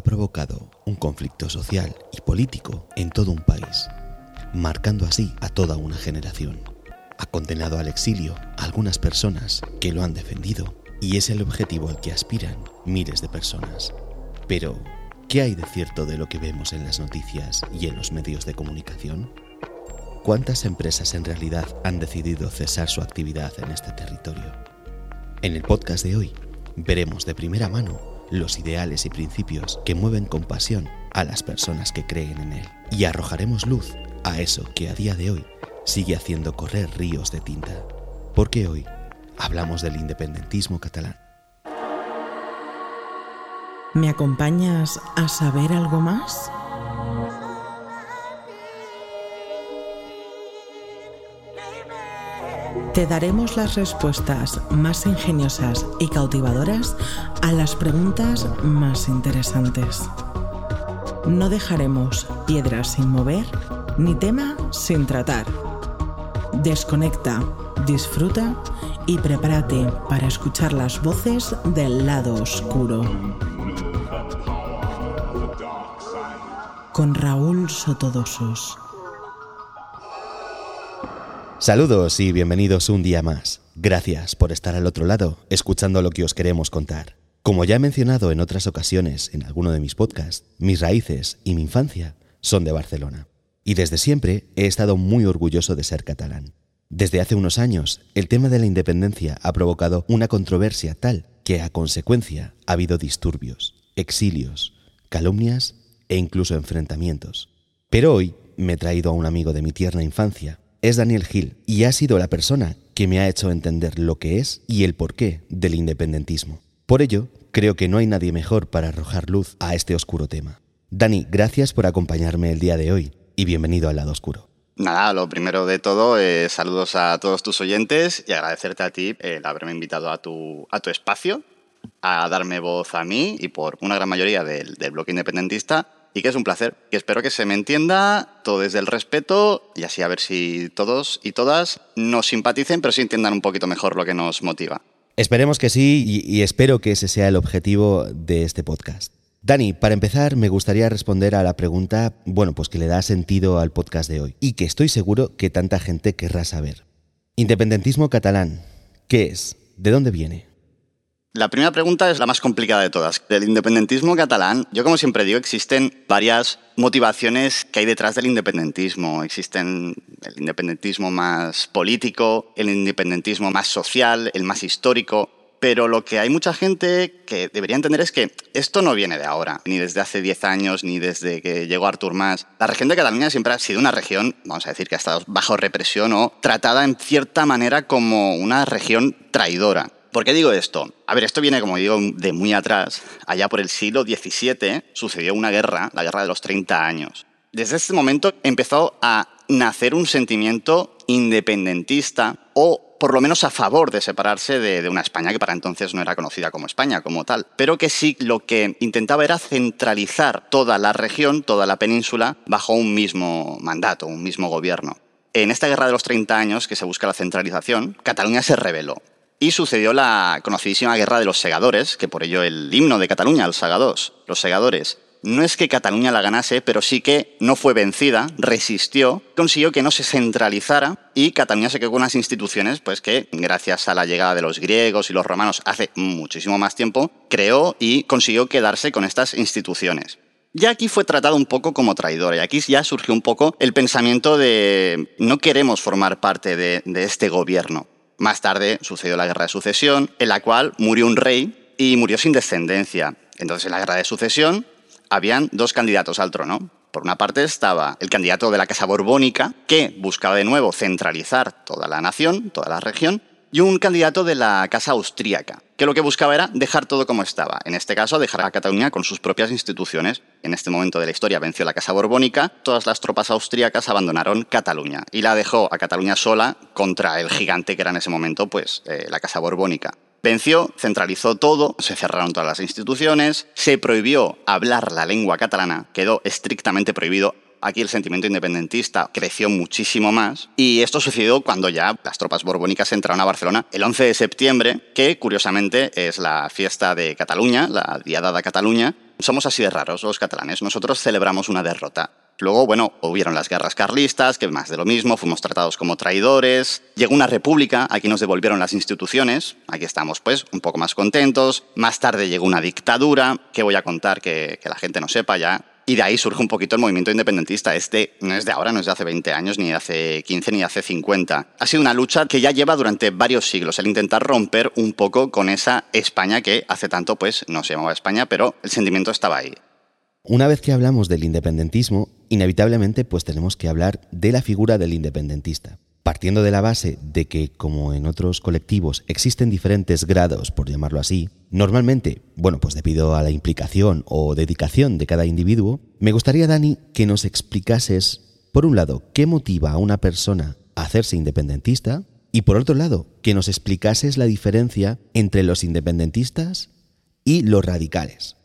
ha provocado un conflicto social y político en todo un país, marcando así a toda una generación. Ha condenado al exilio a algunas personas que lo han defendido y es el objetivo al que aspiran miles de personas. Pero, ¿qué hay de cierto de lo que vemos en las noticias y en los medios de comunicación? ¿Cuántas empresas en realidad han decidido cesar su actividad en este territorio? En el podcast de hoy veremos de primera mano los ideales y principios que mueven con pasión a las personas que creen en él y arrojaremos luz a eso que a día de hoy sigue haciendo correr ríos de tinta. Porque hoy hablamos del independentismo catalán. ¿Me acompañas a saber algo más? Te daremos las respuestas más ingeniosas y cautivadoras a las preguntas más interesantes. No dejaremos piedras sin mover ni tema sin tratar. Desconecta, disfruta y prepárate para escuchar las voces del lado oscuro. Con Raúl Sotodosos. Saludos y bienvenidos un día más. Gracias por estar al otro lado, escuchando lo que os queremos contar. Como ya he mencionado en otras ocasiones en alguno de mis podcasts, mis raíces y mi infancia son de Barcelona. Y desde siempre he estado muy orgulloso de ser catalán. Desde hace unos años, el tema de la independencia ha provocado una controversia tal que a consecuencia ha habido disturbios, exilios, calumnias e incluso enfrentamientos. Pero hoy me he traído a un amigo de mi tierna infancia, es Daniel Gil y ha sido la persona que me ha hecho entender lo que es y el porqué del independentismo. Por ello, creo que no hay nadie mejor para arrojar luz a este oscuro tema. Dani, gracias por acompañarme el día de hoy y bienvenido al lado oscuro. Nada, lo primero de todo, es saludos a todos tus oyentes y agradecerte a ti el haberme invitado a tu, a tu espacio, a darme voz a mí y por una gran mayoría del, del bloque independentista y que es un placer. Que espero que se me entienda todo desde el respeto y así a ver si todos y todas nos simpaticen, pero sí entiendan un poquito mejor lo que nos motiva. Esperemos que sí y, y espero que ese sea el objetivo de este podcast. Dani, para empezar, me gustaría responder a la pregunta, bueno, pues que le da sentido al podcast de hoy y que estoy seguro que tanta gente querrá saber. Independentismo catalán, ¿qué es? ¿De dónde viene? La primera pregunta es la más complicada de todas. Del independentismo catalán, yo como siempre digo, existen varias motivaciones que hay detrás del independentismo. Existen el independentismo más político, el independentismo más social, el más histórico. Pero lo que hay mucha gente que debería entender es que esto no viene de ahora, ni desde hace 10 años, ni desde que llegó Artur Mas. La región de Cataluña siempre ha sido una región, vamos a decir, que ha estado bajo represión o tratada en cierta manera como una región traidora. ¿Por qué digo esto? A ver, esto viene, como digo, de muy atrás. Allá por el siglo XVII sucedió una guerra, la guerra de los 30 años. Desde ese momento empezó a nacer un sentimiento independentista o por lo menos a favor de separarse de, de, una España que para entonces no era conocida como España como tal, pero que sí lo que intentaba era centralizar toda la región, toda la península, bajo un mismo mandato, un mismo gobierno. En esta guerra de los 30 años que se busca la centralización, Cataluña se rebeló y sucedió la conocidísima Guerra de los Segadores, que por ello el himno de Cataluña, el Segadors, los Segadores. No es que Cataluña la ganase, pero sí que no fue vencida, resistió, consiguió que no se centralizara y Cataluña se quedó con unas instituciones pues que, gracias a la llegada de los griegos y los romanos hace muchísimo más tiempo, creó y consiguió quedarse con estas instituciones. Ya aquí fue tratado un poco como traidor y aquí ya surgió un poco el pensamiento de no queremos formar parte de este gobierno. Más tarde sucedió la Guerra de Sucesión, en la cual murió un rey y murió sin descendencia. Entonces, en la Guerra de Sucesión habían dos candidatos al trono. Por una parte estaba el candidato de la Casa Borbónica, que buscaba de nuevo centralizar toda la nación, toda la región, y un candidato de la Casa Austríaca, que lo que buscaba era dejar todo como estaba. En este caso, dejar a Cataluña con sus propias instituciones. En este momento de la historia venció la Casa Borbónica, todas las tropas austríacas abandonaron Cataluña y la dejó a Cataluña sola contra el gigante que era en ese momento pues, eh, la Casa Borbónica. Venció, centralizó todo, se cerraron todas las instituciones, se prohibió hablar la lengua catalana, quedó estrictamente prohibido aquí el sentimiento independentista creció muchísimo más. Y esto sucedió cuando ya las tropas borbónicas entraron a Barcelona el 11 de septiembre, que curiosamente es la fiesta de Cataluña, la Diada de Cataluña. Somos así de raros los catalanes. Nosotros celebramos una derrota. Luego, bueno, hubieron las guerras carlistas, que más de lo mismo, fuimos tratados como traidores. Llegó una república, aquí nos devolvieron las instituciones, aquí estamos pues un poco más contentos. Más tarde llegó una dictadura, que voy a contar que, que la gente no sepa ya. Y de ahí surge un poquito el movimiento independentista. Este no es de ahora, no es de hace 20 años, ni de hace 15, ni de hace 50. Ha sido una lucha que ya lleva durante varios siglos, el intentar romper un poco con esa España que hace tanto pues no se llamaba España, pero el sentimiento estaba ahí. Una vez que hablamos del independentismo, inevitablemente pues tenemos que hablar de la figura del independentista. Partiendo de la base de que, como en otros colectivos, existen diferentes grados, por llamarlo así, normalmente, bueno, pues debido a la implicación o dedicación de cada individuo, me gustaría, Dani, que nos explicases, por un lado, qué motiva a una persona a hacerse independentista y, por otro lado, que nos explicases la diferencia entre los independentistas y los radicales.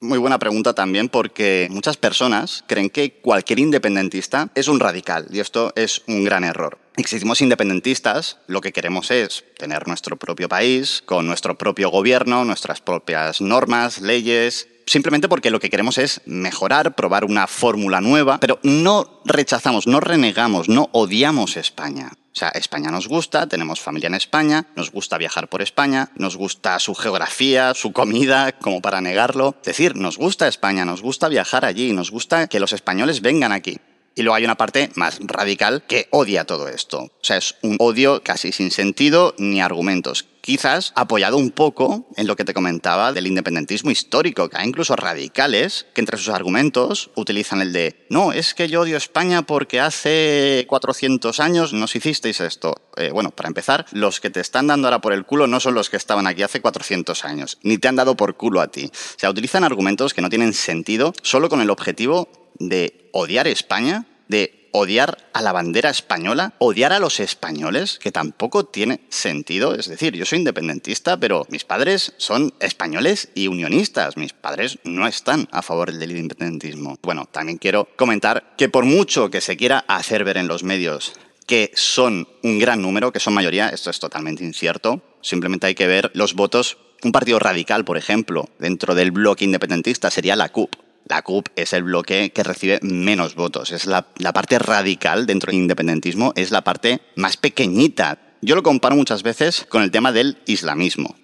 Muy buena pregunta también porque muchas personas creen que cualquier independentista es un radical y esto es un gran error. Existimos independentistas, lo que queremos es tener nuestro propio país, con nuestro propio gobierno, nuestras propias normas, leyes, simplemente porque lo que queremos es mejorar, probar una fórmula nueva, pero no rechazamos, no renegamos, no odiamos España. O sea, España nos gusta, tenemos familia en España, nos gusta viajar por España, nos gusta su geografía, su comida, como para negarlo. Es decir, nos gusta España, nos gusta viajar allí, nos gusta que los españoles vengan aquí. Y luego hay una parte más radical que odia todo esto. O sea, es un odio casi sin sentido ni argumentos. Quizás apoyado un poco en lo que te comentaba del independentismo histórico, que hay incluso radicales que entre sus argumentos utilizan el de no, es que yo odio España porque hace 400 años nos hicisteis esto. Eh, bueno, para empezar, los que te están dando ahora por el culo no son los que estaban aquí hace 400 años, ni te han dado por culo a ti. O sea, utilizan argumentos que no tienen sentido solo con el objetivo de odiar España, de odiar a la bandera española, odiar a los españoles, que tampoco tiene sentido. Es decir, yo soy independentista, pero mis padres son españoles y unionistas. Mis padres no están a favor del independentismo. Bueno, también quiero comentar que por mucho que se quiera hacer ver en los medios que son un gran número, que son mayoría, esto es totalmente incierto. Simplemente hay que ver los votos. Un partido radical, por ejemplo, dentro del bloque independentista sería la CUP la CUP es el bloque que recibe menos votos. Es la, parte radical dentro del independentismo, es la parte más pequeñita. Yo lo comparo muchas veces con el tema del islamismo.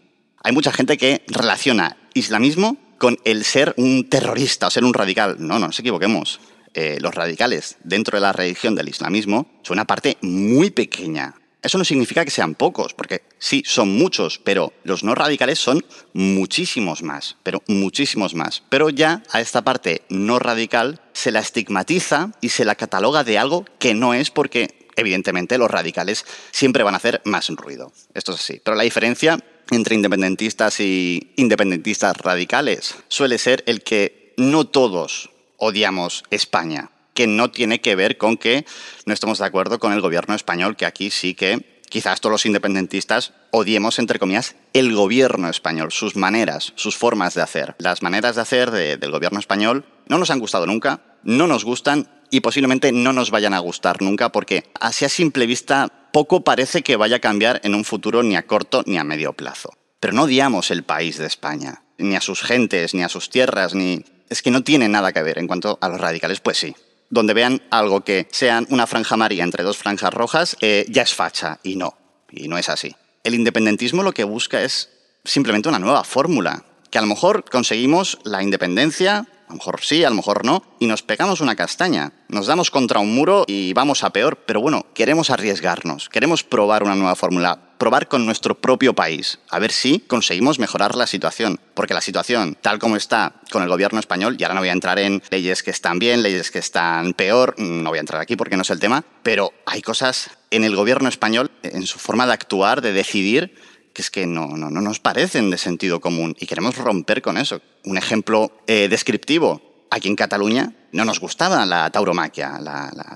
Hay mucha gente que relaciona islamismo con el ser un terrorista o ser un radical. No, no nos equivoquemos. Eh, los radicales dentro de la religión del islamismo son una parte muy pequeña eso no significa que sean pocos, porque sí, son muchos, pero los no radicales son muchísimos más, pero muchísimos más. Pero ya a esta parte no radical se la estigmatiza y se la cataloga de algo que no es porque evidentemente los radicales siempre van a hacer más ruido. Esto es así. Pero la diferencia entre independentistas y independentistas radicales suele ser el que no todos odiamos España que no tiene que ver con que no estemos de acuerdo con el gobierno español, que aquí sí que quizás todos los independentistas odiemos, entre comillas, el gobierno español, sus maneras, sus formas de hacer. Las maneras de hacer del gobierno español no nos han gustado nunca, no nos gustan y posiblemente no nos vayan a gustar nunca porque así a simple vista poco parece que vaya a cambiar en un futuro ni a corto ni a medio plazo. Pero no odiamos el país de España, ni a sus gentes, ni a sus tierras, ni... Es que no tiene nada que ver en cuanto a los radicales, pues sí, donde vean algo que sean una franja amarilla entre dos franjas rojas, eh, ya es facha. Y no, y no es así. El independentismo lo que busca es simplemente una nueva fórmula, que a lo mejor conseguimos la independencia, a lo mejor sí, a lo mejor no, y nos pegamos una castaña. Nos damos contra un muro y vamos a peor, pero bueno, queremos arriesgarnos, queremos probar una nueva fórmula probar con nuestro propio país, a ver si conseguimos mejorar la situación. Porque la situación, tal como está con el gobierno español, y ahora no voy a entrar en leyes que están bien, leyes que están peor, no voy a entrar aquí porque no es el tema, pero hay cosas en el gobierno español, en su forma de actuar, de decidir, que es que no, no, no nos parecen de sentido común y queremos romper con eso. Un ejemplo eh, descriptivo. Aquí en Cataluña no nos gustaba la tauromaquia,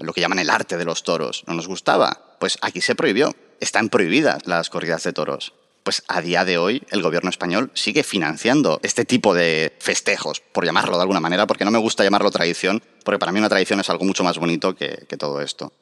lo que llaman el arte de los toros, no nos gustaba. Pues aquí se prohibió están prohibidas las corridas de toros. pues a día de hoy el gobierno español sigue financiando este tipo de festejos, por llamarlo de alguna manera, porque no me gusta llamarlo tradición, porque para mí una tradición es algo mucho más bonito que, todo esto.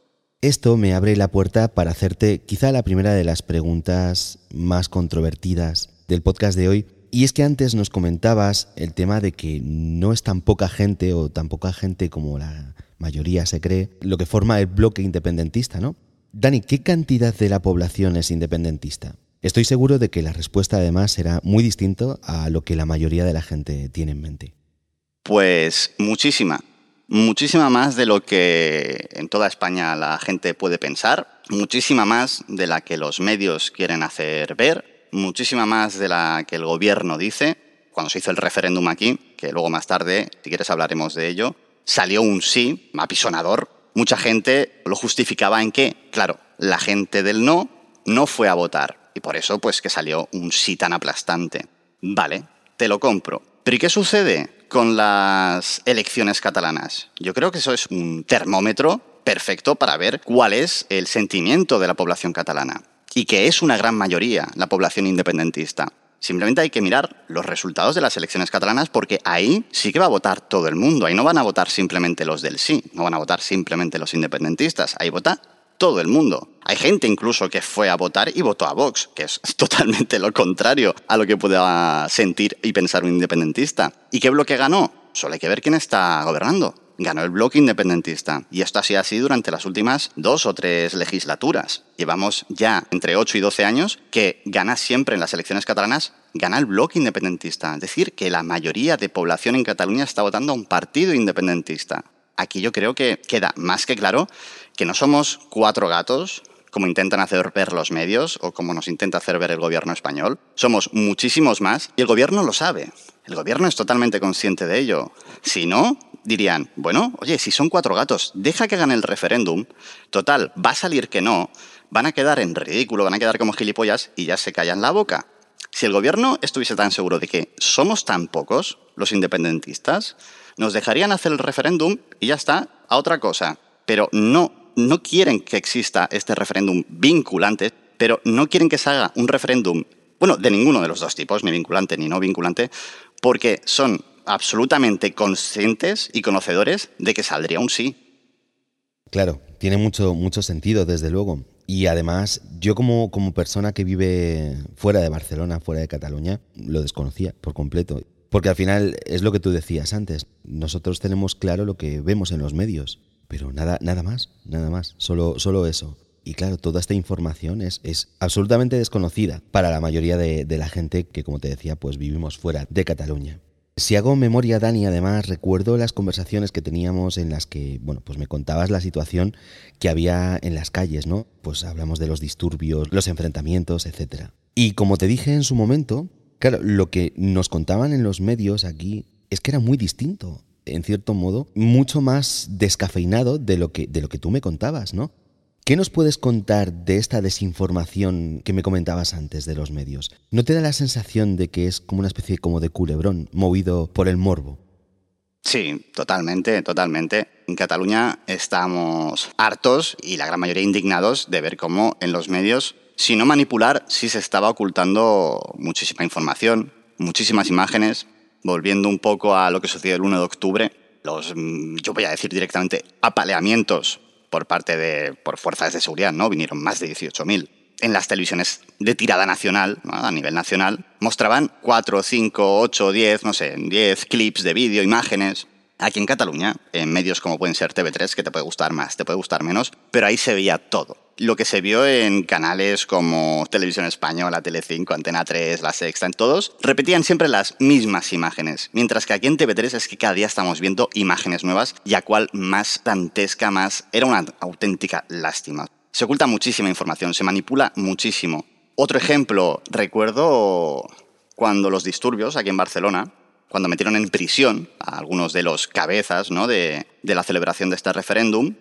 Esto me abre la puerta para hacerte quizá la primera de las preguntas más controvertidas del podcast de hoy. Y es que antes nos comentabas el tema de que no es tan poca gente o tan poca gente como la mayoría se cree lo que forma el bloque independentista, ¿no? Dani, ¿qué cantidad de la población es independentista? Estoy seguro de que la respuesta además será muy distinto a lo que la mayoría de la gente tiene en mente. Pues muchísima muchísima más de lo que en toda España la gente puede pensar, muchísima más de la que los medios quieren hacer ver, muchísima más de la que el gobierno dice. Cuando se hizo el referéndum aquí, que luego más tarde, si quieres hablaremos de ello, salió un sí apisonador. Mucha gente lo justificaba en que, claro, la gente del no no fue a votar y por eso pues que salió un sí tan aplastante. Vale, te lo compro. Pero ¿y qué sucede con las elecciones catalanas? Yo creo que eso es un termómetro perfecto para ver cuál es el sentimiento de la población catalana y que es una gran mayoría la población independentista. Simplemente hay que mirar los resultados de las elecciones catalanas porque ahí sí que va a votar todo el mundo. Ahí no van a votar simplemente los del sí, no van a votar simplemente los independentistas. Ahí vota todo el mundo. Hay gente incluso que fue a votar y votó a Vox, que es totalmente lo contrario a lo que pueda sentir y pensar un independentista. ¿Y qué bloque ganó? Solo hay que ver quién está gobernando. Ganó el bloque independentista. Y esto así ha sido durante las últimas dos o tres legislaturas. Llevamos ya entre 8 y 12 años que gana siempre en las elecciones catalanas, gana el bloque independentista. Es decir, que la mayoría de población en Cataluña está votando a un partido independentista. Aquí yo creo que queda más que claro que no somos cuatro gatos, como intentan hacer ver los medios o como nos intenta hacer ver el gobierno español. Somos muchísimos más y el gobierno lo sabe. El gobierno es totalmente consciente de ello. Si no, dirían, bueno, oye, si son cuatro gatos, deja que gane el referéndum. Total, va a salir que no, van a quedar en ridículo, van a quedar como gilipollas y ya se callan la boca. Si el gobierno estuviese tan seguro de que somos tan pocos, los independentistas, nos dejarían hacer el referéndum y ya está, a otra cosa. Pero no no quieren que exista este referéndum vinculante, pero no quieren que se haga un referéndum, bueno, de ninguno de los dos tipos, ni vinculante ni no vinculante, porque son absolutamente conscientes y conocedores de que saldría un sí. Claro, tiene mucho, mucho sentido, desde luego. Y además, yo como, como persona que vive fuera de Barcelona, fuera de Cataluña, lo desconocía por completo. Porque al final es lo que tú decías antes. Nosotros tenemos claro lo que vemos en los medios. Pero nada, nada más, nada más, solo, solo eso. Y claro, toda esta información es, es absolutamente desconocida para la mayoría de, la gente que, como te decía, pues vivimos fuera de Cataluña. Si hago memoria, Dani, además recuerdo las conversaciones que teníamos en las que, bueno, pues me contabas la situación que había en las calles, ¿no? Pues hablamos de los disturbios, los enfrentamientos, etc. Y como te dije en su momento, claro, lo que nos contaban en los medios aquí es que era muy distinto en cierto modo, mucho más descafeinado de lo que, de lo que tú me contabas, ¿no? ¿Qué nos puedes contar de esta desinformación que me comentabas antes de los medios? ¿No te da la sensación de que es como una especie como de culebrón movido por el morbo? Sí, totalmente, totalmente. En Cataluña estamos hartos y la gran mayoría indignados de ver cómo en los medios, si no manipular, sí se estaba ocultando muchísima información, muchísimas imágenes, volviendo un poco a lo que sucedió el 1 de octubre, los, yo voy a decir directamente, apaleamientos por parte de por fuerzas de seguridad, ¿no? Vinieron más de 18.000. En las televisiones de tirada nacional, a nivel nacional, mostraban 4, 5, 8, 10, no sé, 10 clips de vídeo, imágenes. Aquí en Cataluña, en medios como pueden ser TV3, que te puede gustar más, te puede gustar menos, pero ahí se veía todo lo que se vio en canales como Televisión Española, Telecinco, Antena 3, La Sexta, en todos, repetían siempre las mismas imágenes. Mientras que aquí en TV3 es que cada día estamos viendo imágenes nuevas y a cual más dantesca, más... Era una auténtica lástima. Se oculta muchísima información, se manipula muchísimo. Otro ejemplo, recuerdo cuando los disturbios aquí en Barcelona, cuando metieron en prisión a algunos de los cabezas ¿no? de, de la celebración de este referéndum,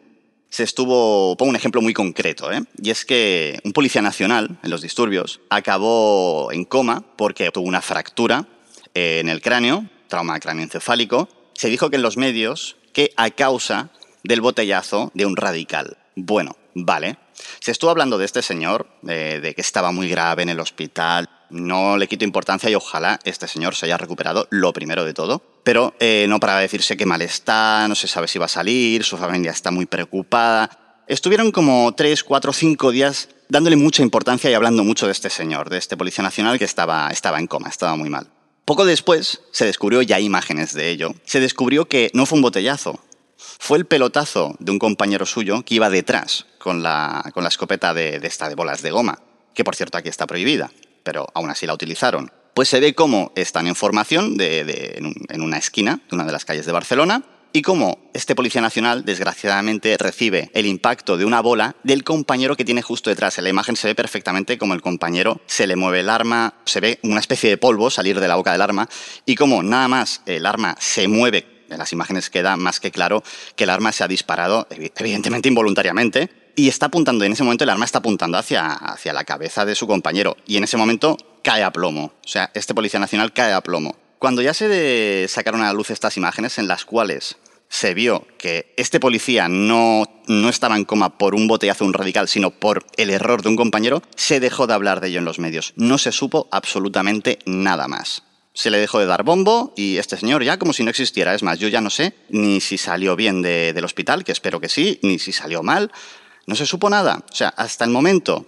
se estuvo, pongo un ejemplo muy concreto, ¿eh? y es que un policía nacional en los disturbios acabó en coma porque tuvo una fractura en el cráneo, trauma cráneoencefálico. Se dijo que en los medios que a causa del botellazo de un radical. Bueno, vale. Se estuvo hablando de este señor, de que estaba muy grave en el hospital. No le quito importancia y ojalá este señor se haya recuperado lo primero de todo. Pero eh, no para decirse que mal está, no se sabe si va a salir, su familia está muy preocupada. Estuvieron como tres, cuatro, cinco días dándole mucha importancia y hablando mucho de este señor, de este policía nacional que estaba, estaba en coma, estaba muy mal. Poco después se descubrió, ya hay imágenes de ello, se descubrió que no fue un botellazo, fue el pelotazo de un compañero suyo que iba detrás con la, con la escopeta de, esta de bolas de goma, que por cierto aquí está prohibida, pero aún así la utilizaron. Pues se ve cómo están en formación en una esquina de una de las calles de Barcelona y cómo este policía nacional, desgraciadamente, recibe el impacto de una bola del compañero que tiene justo detrás. En la imagen se ve perfectamente cómo el compañero se le mueve el arma, se ve una especie de polvo salir de la boca del arma y cómo nada más el arma se mueve. En las imágenes queda más que claro que el arma se ha disparado, evidentemente involuntariamente, y está apuntando, en ese momento el arma está apuntando hacia, hacia la cabeza de su compañero, y en ese momento cae a plomo. O sea, este policía nacional cae a plomo. Cuando ya se sacaron a la luz estas imágenes en las cuales se vio que este policía no, no estaba en coma por un botellazo un radical, sino por el error de un compañero, se dejó de hablar de ello en los medios. No se supo absolutamente nada más. Se le dejó de dar bombo y este señor ya como si no existiera. Es más, yo ya no sé ni si salió bien del hospital, que espero que sí, ni si salió mal. No se supo nada. O sea, hasta el momento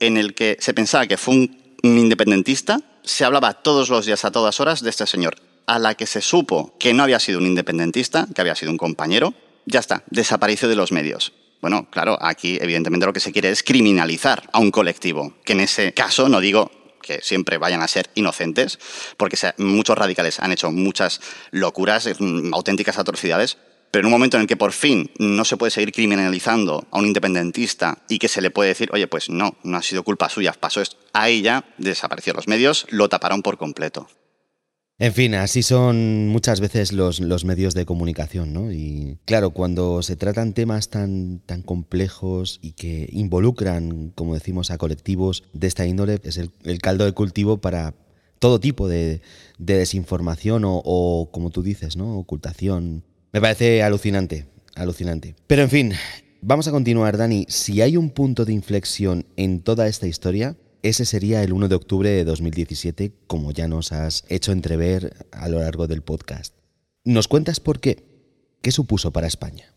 en el que se pensaba que fue un independentista, se hablaba todos los días, a todas horas, de este señor. A la que se supo que no había sido un independentista, que había sido un compañero, ya está, desapareció de los medios. Bueno, claro, aquí evidentemente lo que se quiere es criminalizar a un colectivo, que en ese caso no digo que siempre vayan a ser inocentes, porque muchos radicales han hecho muchas locuras, mm, auténticas atrocidades, pero en un momento en el que por fin no se puede seguir criminalizando a un independentista y que se le puede decir, oye, pues no, no ha sido culpa suya, pasó esto, a ella desapareció los medios, lo taparon por completo. En fin, así son muchas veces los, los, medios de comunicación, ¿no? Y claro, cuando se tratan temas tan, tan complejos y que involucran, como decimos, a colectivos de esta índole, es el, caldo de cultivo para todo tipo de, desinformación o, o, como tú dices, ¿no? Ocultación me parece alucinante, alucinante. Pero en fin, vamos a continuar, Dani. Si hay un punto de inflexión en toda esta historia, ese sería el 1 de octubre de 2017, como ya nos has hecho entrever a lo largo del podcast. ¿Nos cuentas por qué? ¿Qué supuso para España?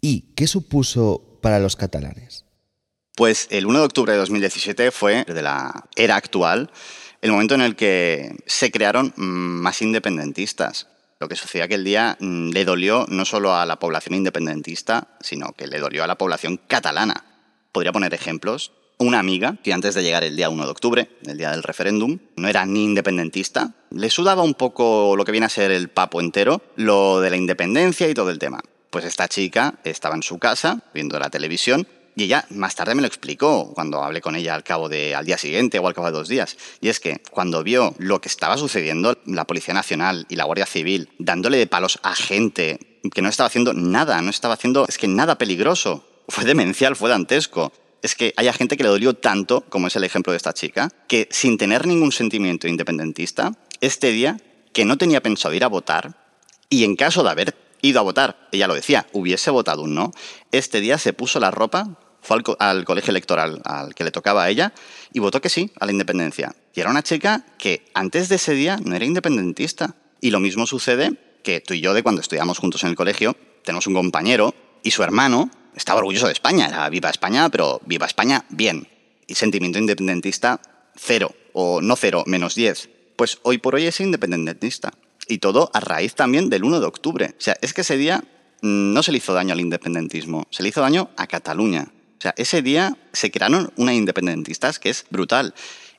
¿Y qué supuso para los catalanes? Pues el 1 de octubre de 2017 fue, de la era actual, el momento en el que se crearon más independentistas. Lo que sucedía aquel día mm, le dolió no solo a la población independentista, sino que le dolió a la población catalana. Podría poner ejemplos. Una amiga que antes de llegar el día 1 de octubre, el día del referéndum, no era ni independentista, le sudaba un poco lo que viene a ser el papo entero, lo de la independencia y todo el tema. Pues esta chica estaba en su casa viendo la televisión y ella más tarde me lo explicó cuando hablé con ella al cabo de, al día siguiente o al cabo de dos días. Y es que cuando vio lo que estaba sucediendo, la Policía Nacional y la Guardia Civil dándole de palos a gente que no estaba haciendo nada, no estaba haciendo, es que nada peligroso. Fue demencial, fue dantesco. Es que haya gente que le dolió tanto, como es el ejemplo de esta chica, que sin tener ningún sentimiento independentista, este día, que no tenía pensado ir a votar, y en caso de haber ido a votar, ella lo decía, hubiese votado un no, este día se puso la ropa fue al, colegio electoral al que le tocaba a ella y votó que sí a la independencia. Y era una chica que antes de ese día no era independentista. Y lo mismo sucede que tú y yo, de cuando estudiamos juntos en el colegio, tenemos un compañero y su hermano estaba orgulloso de España. Era viva España, pero viva España bien. Y sentimiento independentista cero, o no cero, menos diez. Pues hoy por hoy es independentista. Y todo a raíz también del 1 de octubre. O sea, es que ese día no se le hizo daño al independentismo, se le hizo daño a Cataluña. Sea, ese día se crearon unas independentistas que es brutal.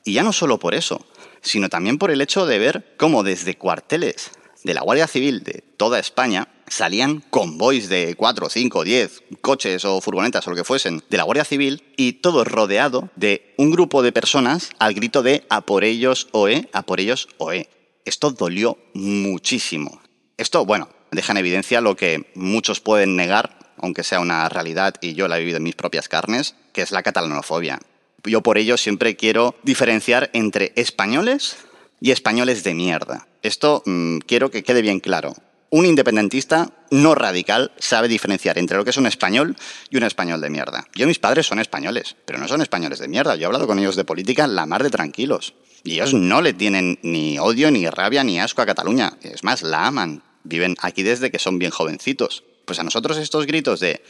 Y ya no solo por eso, sino también por el hecho de ver cómo desde cuarteles de la Guardia Civil de toda España salían convoys de 4, 5, 10 coches o furgonetas o lo que fuesen de la Guardia Civil y todo rodeado de un grupo de personas al grito de a por ellos OE, a por ellos OE. Esto dolió muchísimo. Esto, bueno, deja en evidencia lo que muchos pueden negar aunque sea una realidad y yo la he vivido en mis propias carnes, que es la catalanofobia. Yo por ello siempre quiero diferenciar entre españoles y españoles de mierda. Esto mm, quiero que quede bien claro. un independentista no radical sabe diferenciar entre lo que es un español y un español de mierda. Yo, mis padres son españoles, pero no son españoles de mierda. Yo he hablado con ellos de política la mar de tranquilos. Y ellos no le tienen ni odio, ni rabia, ni asco a Cataluña. Es más, la aman. Viven aquí desde que son bien jovencitos. Pues a nosotros estos gritos de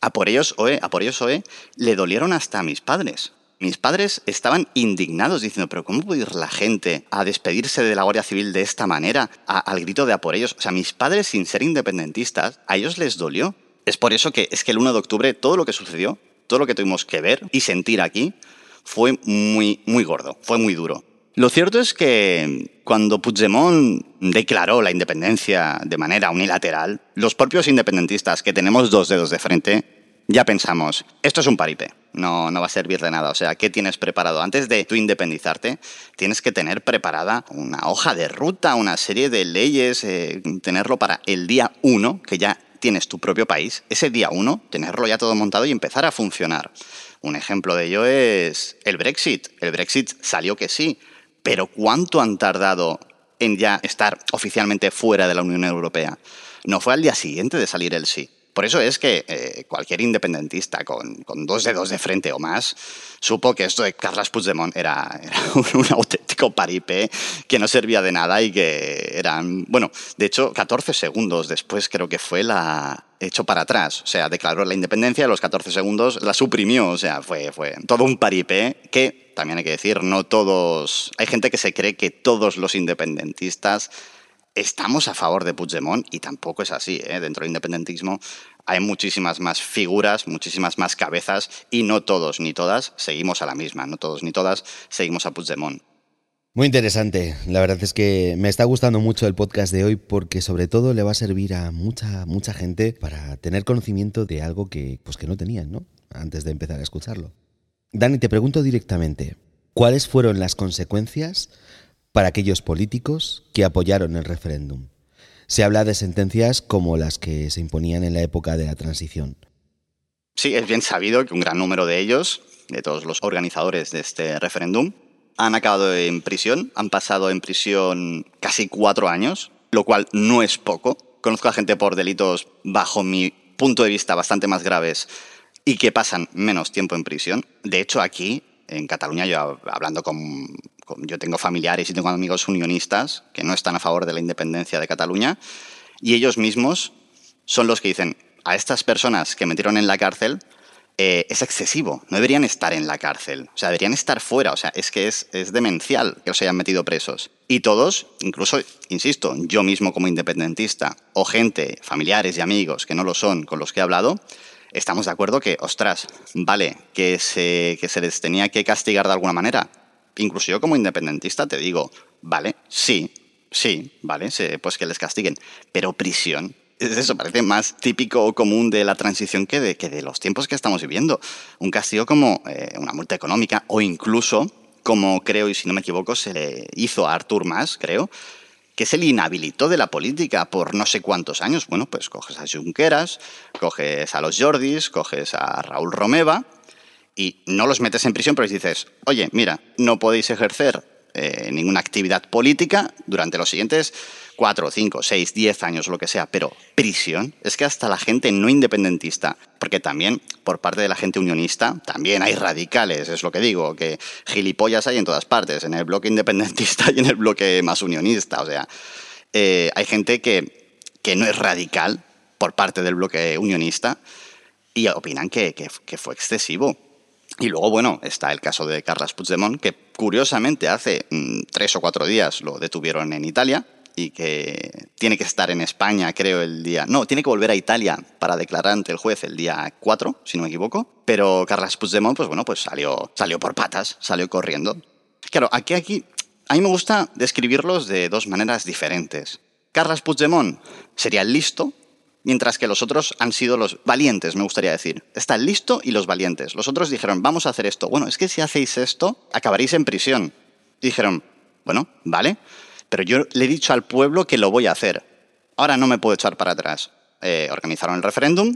a por ellos oe, a por ellos oe, le dolieron hasta a mis padres. Mis padres estaban indignados diciendo, pero ¿cómo puede ir la gente a despedirse de la Guardia Civil de esta manera, al grito de a por ellos? O sea, mis padres, sin ser independentistas, a ellos les dolió. Es por eso que es que el 1 de octubre todo lo que sucedió, todo lo que tuvimos que ver y sentir aquí, fue muy, muy gordo, fue muy duro. Lo cierto es que cuando Puigdemont declaró la independencia de manera unilateral, los propios independentistas que tenemos dos dedos de frente ya pensamos, esto es un paripé, no, no va a servir de nada. O sea, ¿qué tienes preparado? Antes de tú independizarte, tienes que tener preparada una hoja de ruta, una serie de leyes, eh, tenerlo para el día uno, que ya tienes tu propio país, ese día uno, tenerlo ya todo montado y empezar a funcionar. Un ejemplo de ello es el Brexit. El Brexit salió que sí, pero ¿cuánto han tardado en ya estar oficialmente fuera de la Unión Europea? No fue al día siguiente de salir el sí. Por eso es que eh, cualquier independentista con, dos dedos de frente o más supo que esto de Carles Puigdemont era, un, auténtico paripé que no servía de nada y que eran, bueno, de hecho, 14 segundos después creo que fue la hecho para atrás, o sea, declaró la independencia, a los 14 segundos la suprimió, o sea, fue, fue todo un paripé que, también hay que decir, no todos, hay gente que se cree que todos los independentistas estamos a favor de Puigdemont y tampoco es así. ¿eh? Dentro del independentismo hay muchísimas más figuras, muchísimas más cabezas y no todos ni todas seguimos a la misma, no todos ni todas seguimos a Puigdemont. Muy interesante. La verdad es que me está gustando mucho el podcast de hoy porque sobre todo le va a servir a mucha mucha gente para tener conocimiento de algo que pues que no tenían, ¿no? Antes de empezar a escucharlo. Dani, te pregunto directamente, ¿cuáles fueron las consecuencias para aquellos políticos que apoyaron el referéndum. Se habla de sentencias como las que se imponían en la época de la transición. Sí, es bien sabido que un gran número de ellos, de todos los organizadores de este referéndum, han acabado en prisión, han pasado en prisión casi cuatro años, lo cual no es poco. Conozco a gente por delitos, bajo mi punto de vista, bastante más graves y que pasan menos tiempo en prisión. De hecho, aquí, en Cataluña, yo hablando con yo tengo familiares y tengo amigos unionistas que no están a favor de la independencia de Cataluña y ellos mismos son los que dicen a estas personas que metieron en la cárcel eh, es excesivo, no deberían estar en la cárcel, o sea, deberían estar fuera, o sea, es que es, es demencial que los hayan metido presos. Y todos, incluso, insisto, yo mismo como independentista o gente, familiares y amigos que no lo son con los que he hablado, estamos de acuerdo que, ostras, vale, que se, que se les tenía que castigar de alguna manera, incluso yo como independentista te digo, vale, sí, sí, vale, pues que les castiguen, pero prisión. Eso parece más típico o común de la transición que de, que de los tiempos que estamos viviendo. Un castigo como eh, una multa económica o incluso, como creo y si no me equivoco, se le hizo a Artur Mas, creo, que se le inhabilitó de la política por no sé cuántos años. Bueno, pues coges a Junqueras, coges a los Jordis, coges a Raúl Romeva y no los metes en prisión, pero les dices, oye, mira, no podéis ejercer eh, ninguna actividad política durante los siguientes cuatro, cinco, seis, diez años, lo que sea, pero prisión, es que hasta la gente no independentista, porque también por parte de la gente unionista, también hay radicales, es lo que digo, que gilipollas hay en todas partes, en el bloque independentista y en el bloque más unionista, o sea, eh, hay gente que, que no es radical por parte del bloque unionista y opinan que, que fue excesivo. Y luego, bueno, está el caso de Carles Puigdemont, que curiosamente hace mm, tres o cuatro días lo detuvieron en Italia y que tiene que estar en España, creo, el día... No, tiene que volver a Italia para declarar ante el juez el día 4, si no me equivoco. Pero Carles Puigdemont, pues bueno, pues salió, salió por patas, salió corriendo. Claro, aquí, aquí, a mí me gusta describirlos de dos maneras diferentes. Carles Puigdemont sería listo, mientras que los otros han sido los valientes, me gustaría decir. Está listo y los valientes. Los otros dijeron, vamos a hacer esto. Bueno, es que si hacéis esto, acabaréis en prisión. Y dijeron, bueno, vale, pero yo le he dicho al pueblo que lo voy a hacer. Ahora no me puedo echar para atrás. Eh, organizaron el referéndum,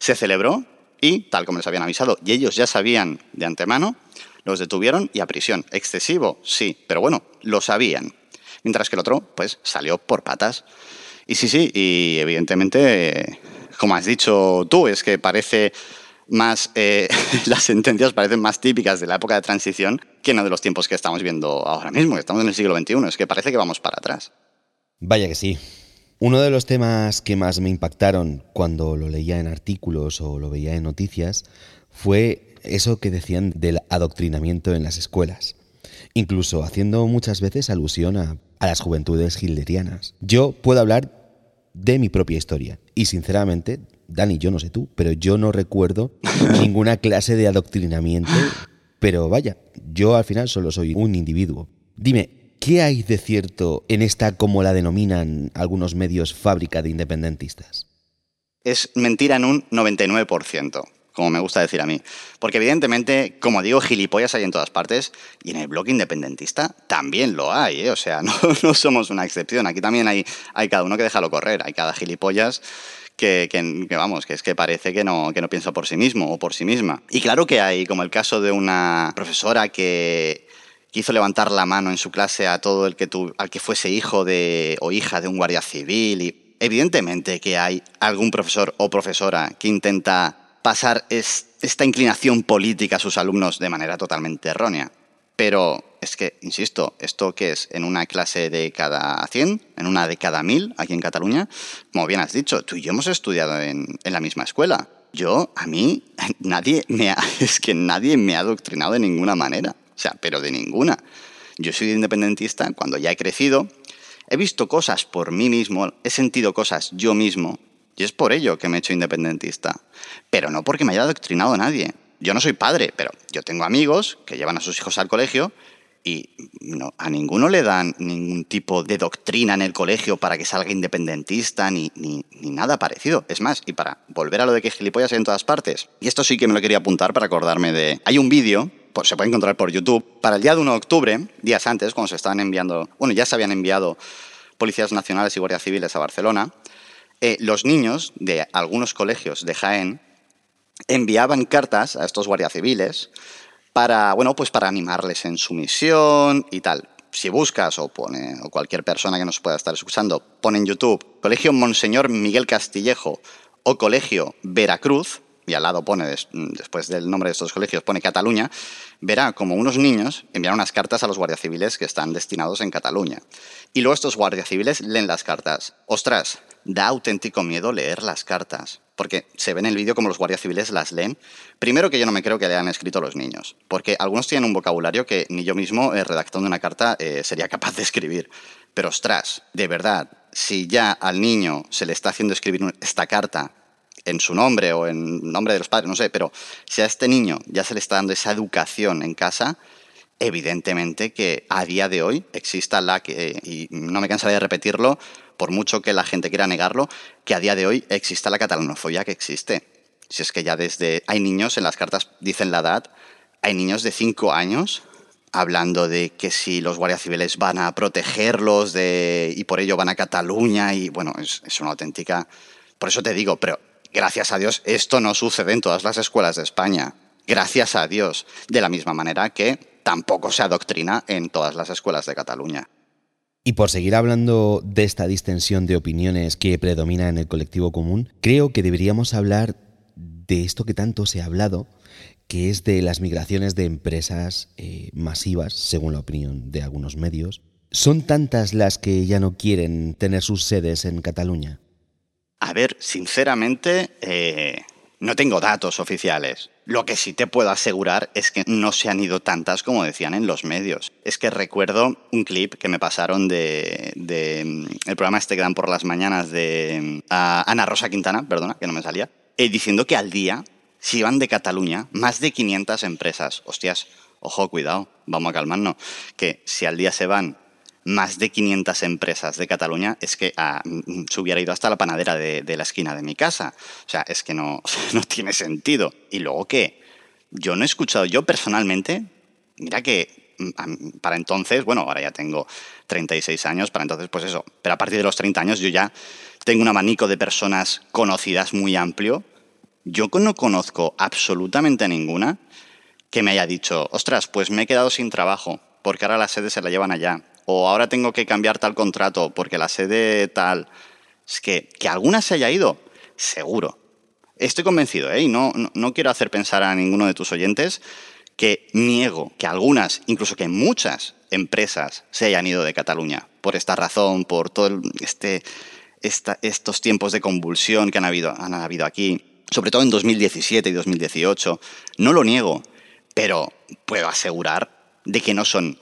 se celebró y, tal como les habían avisado, y ellos ya sabían de antemano, los detuvieron y a prisión. Excesivo, sí, pero bueno, lo sabían. Mientras que el otro, pues, salió por patas. Y sí, sí, y evidentemente, como has dicho tú, es que parece más, eh, las sentencias parecen más típicas de la época de transición que no de los tiempos que estamos viendo ahora mismo, estamos en el siglo XXI, es que parece que vamos para atrás. Vaya que sí. Uno de los temas que más me impactaron cuando lo leía en artículos o lo veía en noticias fue eso que decían del adoctrinamiento en las escuelas, incluso haciendo muchas veces alusión a, a las juventudes hilderianas. Yo puedo hablar de mi propia historia y sinceramente Dani, yo no sé tú, pero yo no recuerdo ninguna clase de adoctrinamiento. Pero vaya, yo al final solo soy un individuo. Dime, ¿qué hay de cierto en esta, como la denominan algunos medios, fábrica de independentistas? Es mentira en un 99% como me gusta decir a mí. Porque evidentemente, como digo, gilipollas hay en todas partes y en el blog independentista también lo hay, ¿eh? o sea, no, no, somos una excepción, aquí también hay, hay cada uno que déjalo correr, hay cada gilipollas que, vamos, que es que parece que no, que no piensa por sí mismo o por sí misma. Y claro que hay, como el caso de una profesora que quiso levantar la mano en su clase a todo el que tu, al que fuese hijo de o hija de un guardia civil y evidentemente que hay algún profesor o profesora que intenta pasar esta inclinación política a sus alumnos de manera totalmente errónea. Pero es que, insisto, esto que es en una clase de cada 100, en una de cada 1000 aquí en Cataluña, como bien has dicho, tú y yo hemos estudiado en, la misma escuela. Yo, a mí, nadie me ha, es que nadie me ha adoctrinado de ninguna manera. O sea, pero de ninguna. Yo soy independentista cuando ya he crecido, he visto cosas por mí mismo, he sentido cosas yo mismo, y es por ello que me he hecho independentista. Pero no porque me haya adoctrinado nadie. Yo no soy padre, pero yo tengo amigos que llevan a sus hijos al colegio y no, a ninguno le dan ningún tipo de doctrina en el colegio para que salga independentista ni, ni, nada parecido. Es más, y para volver a lo de que gilipollas hay en todas partes, y esto sí que me lo quería apuntar para acordarme de... Hay un vídeo, pues se puede encontrar por YouTube, para el día de 1 de octubre, días antes, cuando se estaban enviando, bueno, ya se habían enviado policías nacionales y guardias civiles a Barcelona, eh, los niños de algunos colegios de Jaén enviaban cartas a estos guardias civiles para, bueno, pues para animarles en su misión y tal. Si buscas o pone, o cualquier persona que nos pueda estar escuchando, pone en YouTube Colegio Monseñor Miguel Castillejo o Colegio Veracruz, y al lado pone, después del nombre de estos colegios, pone Cataluña, verá como unos niños envían unas cartas a los guardias civiles que están destinados en Cataluña. Y luego estos guardias civiles leen las cartas. Ostras, da auténtico miedo leer las cartas, porque se ve en el vídeo como los guardias civiles las leen. Primero que yo no me creo que le hayan escrito los niños, porque algunos tienen un vocabulario que ni yo mismo, eh, redactando una carta, eh, sería capaz de escribir. Pero ostras, de verdad, si ya al niño se le está haciendo escribir esta carta en su nombre o en nombre de los padres, no sé, pero si a este niño ya se le está dando esa educación en casa, evidentemente que a día de hoy exista la que, y no me cansaré de repetirlo, por mucho que la gente quiera negarlo, que a día de hoy exista la catalanofobia que existe. Si es que ya desde... Hay niños, en las cartas dicen la edad, hay niños de 5 años hablando de que si los guardias civiles van a protegerlos de, y por ello van a Cataluña y bueno, es, es una auténtica... Por eso te digo, pero Gracias a Dios, esto no sucede en todas las escuelas de España. Gracias a Dios. De la misma manera que tampoco se adoctrina en todas las escuelas de Cataluña. Y por seguir hablando de esta distensión de opiniones que predomina en el colectivo común, creo que deberíamos hablar de esto que tanto se ha hablado, que es de las migraciones de empresas eh, masivas, según la opinión de algunos medios. ¿Son tantas las que ya no quieren tener sus sedes en Cataluña? A ver, sinceramente, eh, no tengo datos oficiales. Lo que sí te puedo asegurar es que no se han ido tantas como decían en los medios. Es que recuerdo un clip que me pasaron de, mm, el programa este que dan por las mañanas de mm, Ana Rosa Quintana, perdona, que no me salía, eh, diciendo que al día se iban de Cataluña más de 500 empresas. Hostias, ojo, cuidado, vamos a calmarnos. Que si al día se van más de 500 empresas de Cataluña, es que ah, mm, se hubiera ido hasta la panadera de, la esquina de mi casa. O sea, es que no, tiene sentido. ¿Y luego qué? Yo no he escuchado, yo personalmente, mira que mm, para entonces, bueno, ahora ya tengo 36 años, para entonces pues eso, pero a partir de los 30 años yo ya tengo un abanico de personas conocidas muy amplio. Yo no conozco absolutamente ninguna que me haya dicho, ostras, pues me he quedado sin trabajo, porque ahora la sede se la llevan allá o ahora tengo que cambiar tal contrato porque la sede tal. Es que, que alguna se haya ido, seguro. Estoy convencido, ¿eh? y no, no, quiero hacer pensar a ninguno de tus oyentes que niego que algunas, incluso que muchas empresas se hayan ido de Cataluña por esta razón, por todo este, estos tiempos de convulsión que han habido, han habido aquí, sobre todo en 2017 y 2018. No lo niego, pero puedo asegurar de que no son,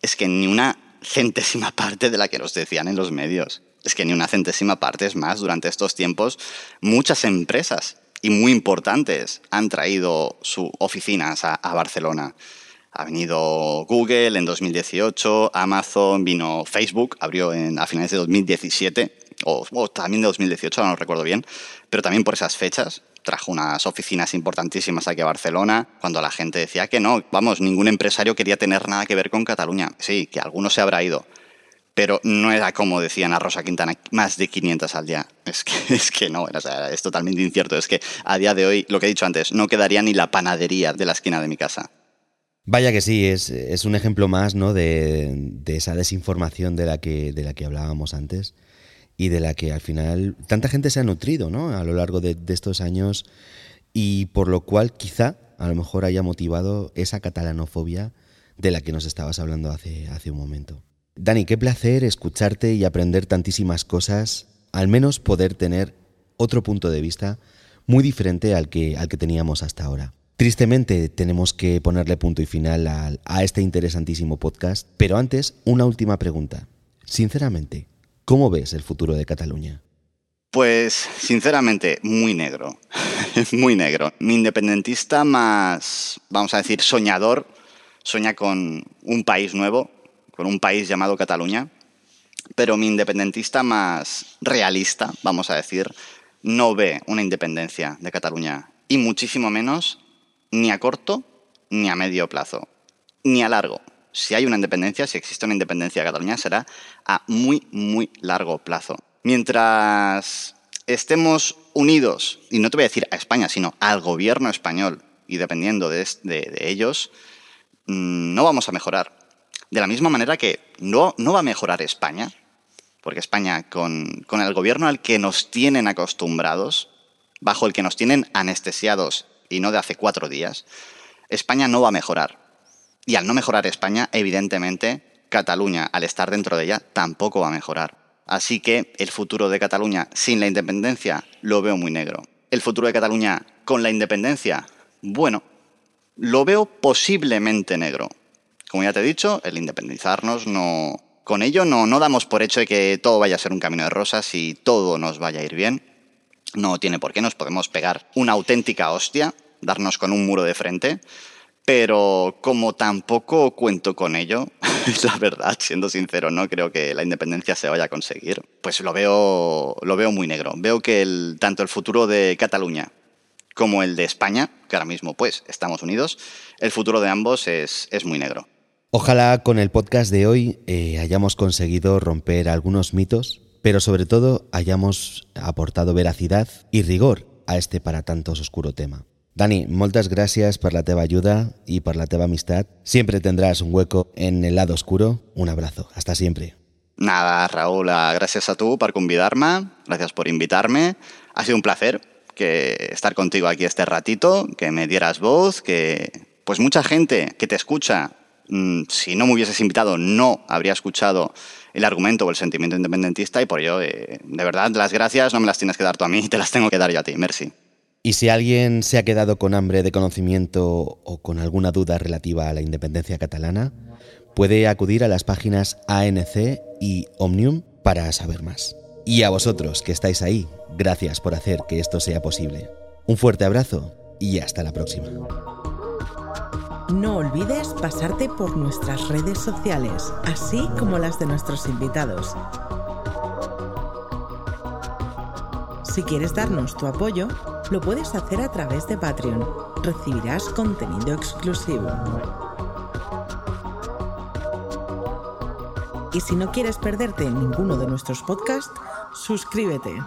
es que ni una centésima parte de la que nos decían en los medios es que ni una centésima parte es más. Durante estos tiempos, muchas empresas y muy importantes han traído sus oficinas a, Barcelona. Ha venido Google en 2018, Amazon, vino Facebook, abrió en, a finales de 2017, o, o también de 2018, no recuerdo bien, pero también por esas fechas trajo unas oficinas importantísimas aquí a Barcelona, cuando la gente decía que no, vamos, ningún empresario quería tener nada que ver con Cataluña. Sí, que alguno se habrá ido, pero no era como decían a Rosa Quintana, más de 500 al día. Es que, es que no, es totalmente incierto. Es que a día de hoy, lo que he dicho antes, no quedaría ni la panadería de la esquina de mi casa. Vaya que sí, es, es un ejemplo más ¿no? de, de, esa desinformación de la, que, de la que hablábamos antes y de la que al final tanta gente se ha nutrido ¿no? a lo largo de, estos años y por lo cual quizá a lo mejor haya motivado esa catalanofobia de la que nos estabas hablando hace, hace un momento. Dani, qué placer escucharte y aprender tantísimas cosas, al menos poder tener otro punto de vista muy diferente al que, al que teníamos hasta ahora. Tristemente tenemos que ponerle punto y final a este interesantísimo podcast, pero antes una última pregunta. Sinceramente, ¿cómo ves el futuro de Cataluña? Pues sinceramente, muy negro, muy negro. Mi independentista más, vamos a decir, soñador, sueña con un país nuevo, con un país llamado Cataluña, pero mi independentista más realista, vamos a decir, no ve una independencia de Cataluña, y muchísimo menos ni a corto ni a medio plazo, ni a largo. Si hay una independencia, si existe una independencia de Cataluña, será a muy, muy largo plazo. Mientras estemos unidos, y no te voy a decir a España, sino al gobierno español, y dependiendo de, ellos, mm, no vamos a mejorar. De la misma manera que no, no va a mejorar España, porque España, con, con el gobierno al que nos tienen acostumbrados, bajo el que nos tienen anestesiados y no de hace cuatro días, España no va a mejorar. Y al no mejorar España, evidentemente, Cataluña, al estar dentro de ella, tampoco va a mejorar. Así que el futuro de Cataluña sin la independencia lo veo muy negro. El futuro de Cataluña con la independencia, bueno, lo veo posiblemente negro. Como ya te he dicho, el independizarnos no... Con ello no, no damos por hecho de que todo vaya a ser un camino de rosas y todo nos vaya a ir bien. No tiene por qué, nos podemos pegar una auténtica hostia, darnos con un muro de frente, pero como tampoco cuento con ello, la verdad, siendo sincero, no creo que la independencia se vaya a conseguir. Pues lo veo, lo veo muy negro. Veo que tanto el futuro de Cataluña como el de España, que ahora mismo pues estamos unidos, el futuro de ambos es, es muy negro. Ojalá con el podcast de hoy eh, hayamos conseguido romper algunos mitos, pero sobre todo hayamos aportado veracidad y rigor a este para tantos oscuro tema. Dani, moltes gràcies per la teva ayuda y por la teva amistad. Siempre tendrás un hueco en el lado oscuro. Un abrazo. Hasta siempre. Nada, Raúl, gracias a tú por convidarme, gracias por invitarme. Ha sido un placer que estar contigo aquí este ratito, que me dieras voz, que pues mucha gente que te escucha Mm, si no me hubieses invitado, no habría escuchado el argumento o el sentimiento independentista y por ello, eh, de verdad, las gracias no me las tienes que dar tú a mí, te las tengo que dar yo a ti. Merci. Y si alguien se ha quedado con hambre de conocimiento o con alguna duda relativa a la independencia catalana, puede acudir a las páginas ANC y Omnium para saber más. Y a vosotros que estáis ahí, gracias por hacer que esto sea posible. Un fuerte abrazo y hasta la próxima. No olvides pasarte por nuestras redes sociales, así como las de nuestros invitados. Si quieres darnos tu apoyo, lo puedes hacer a través de Patreon. Recibirás contenido exclusivo. Y si no quieres perderte ninguno de nuestros podcasts, suscríbete.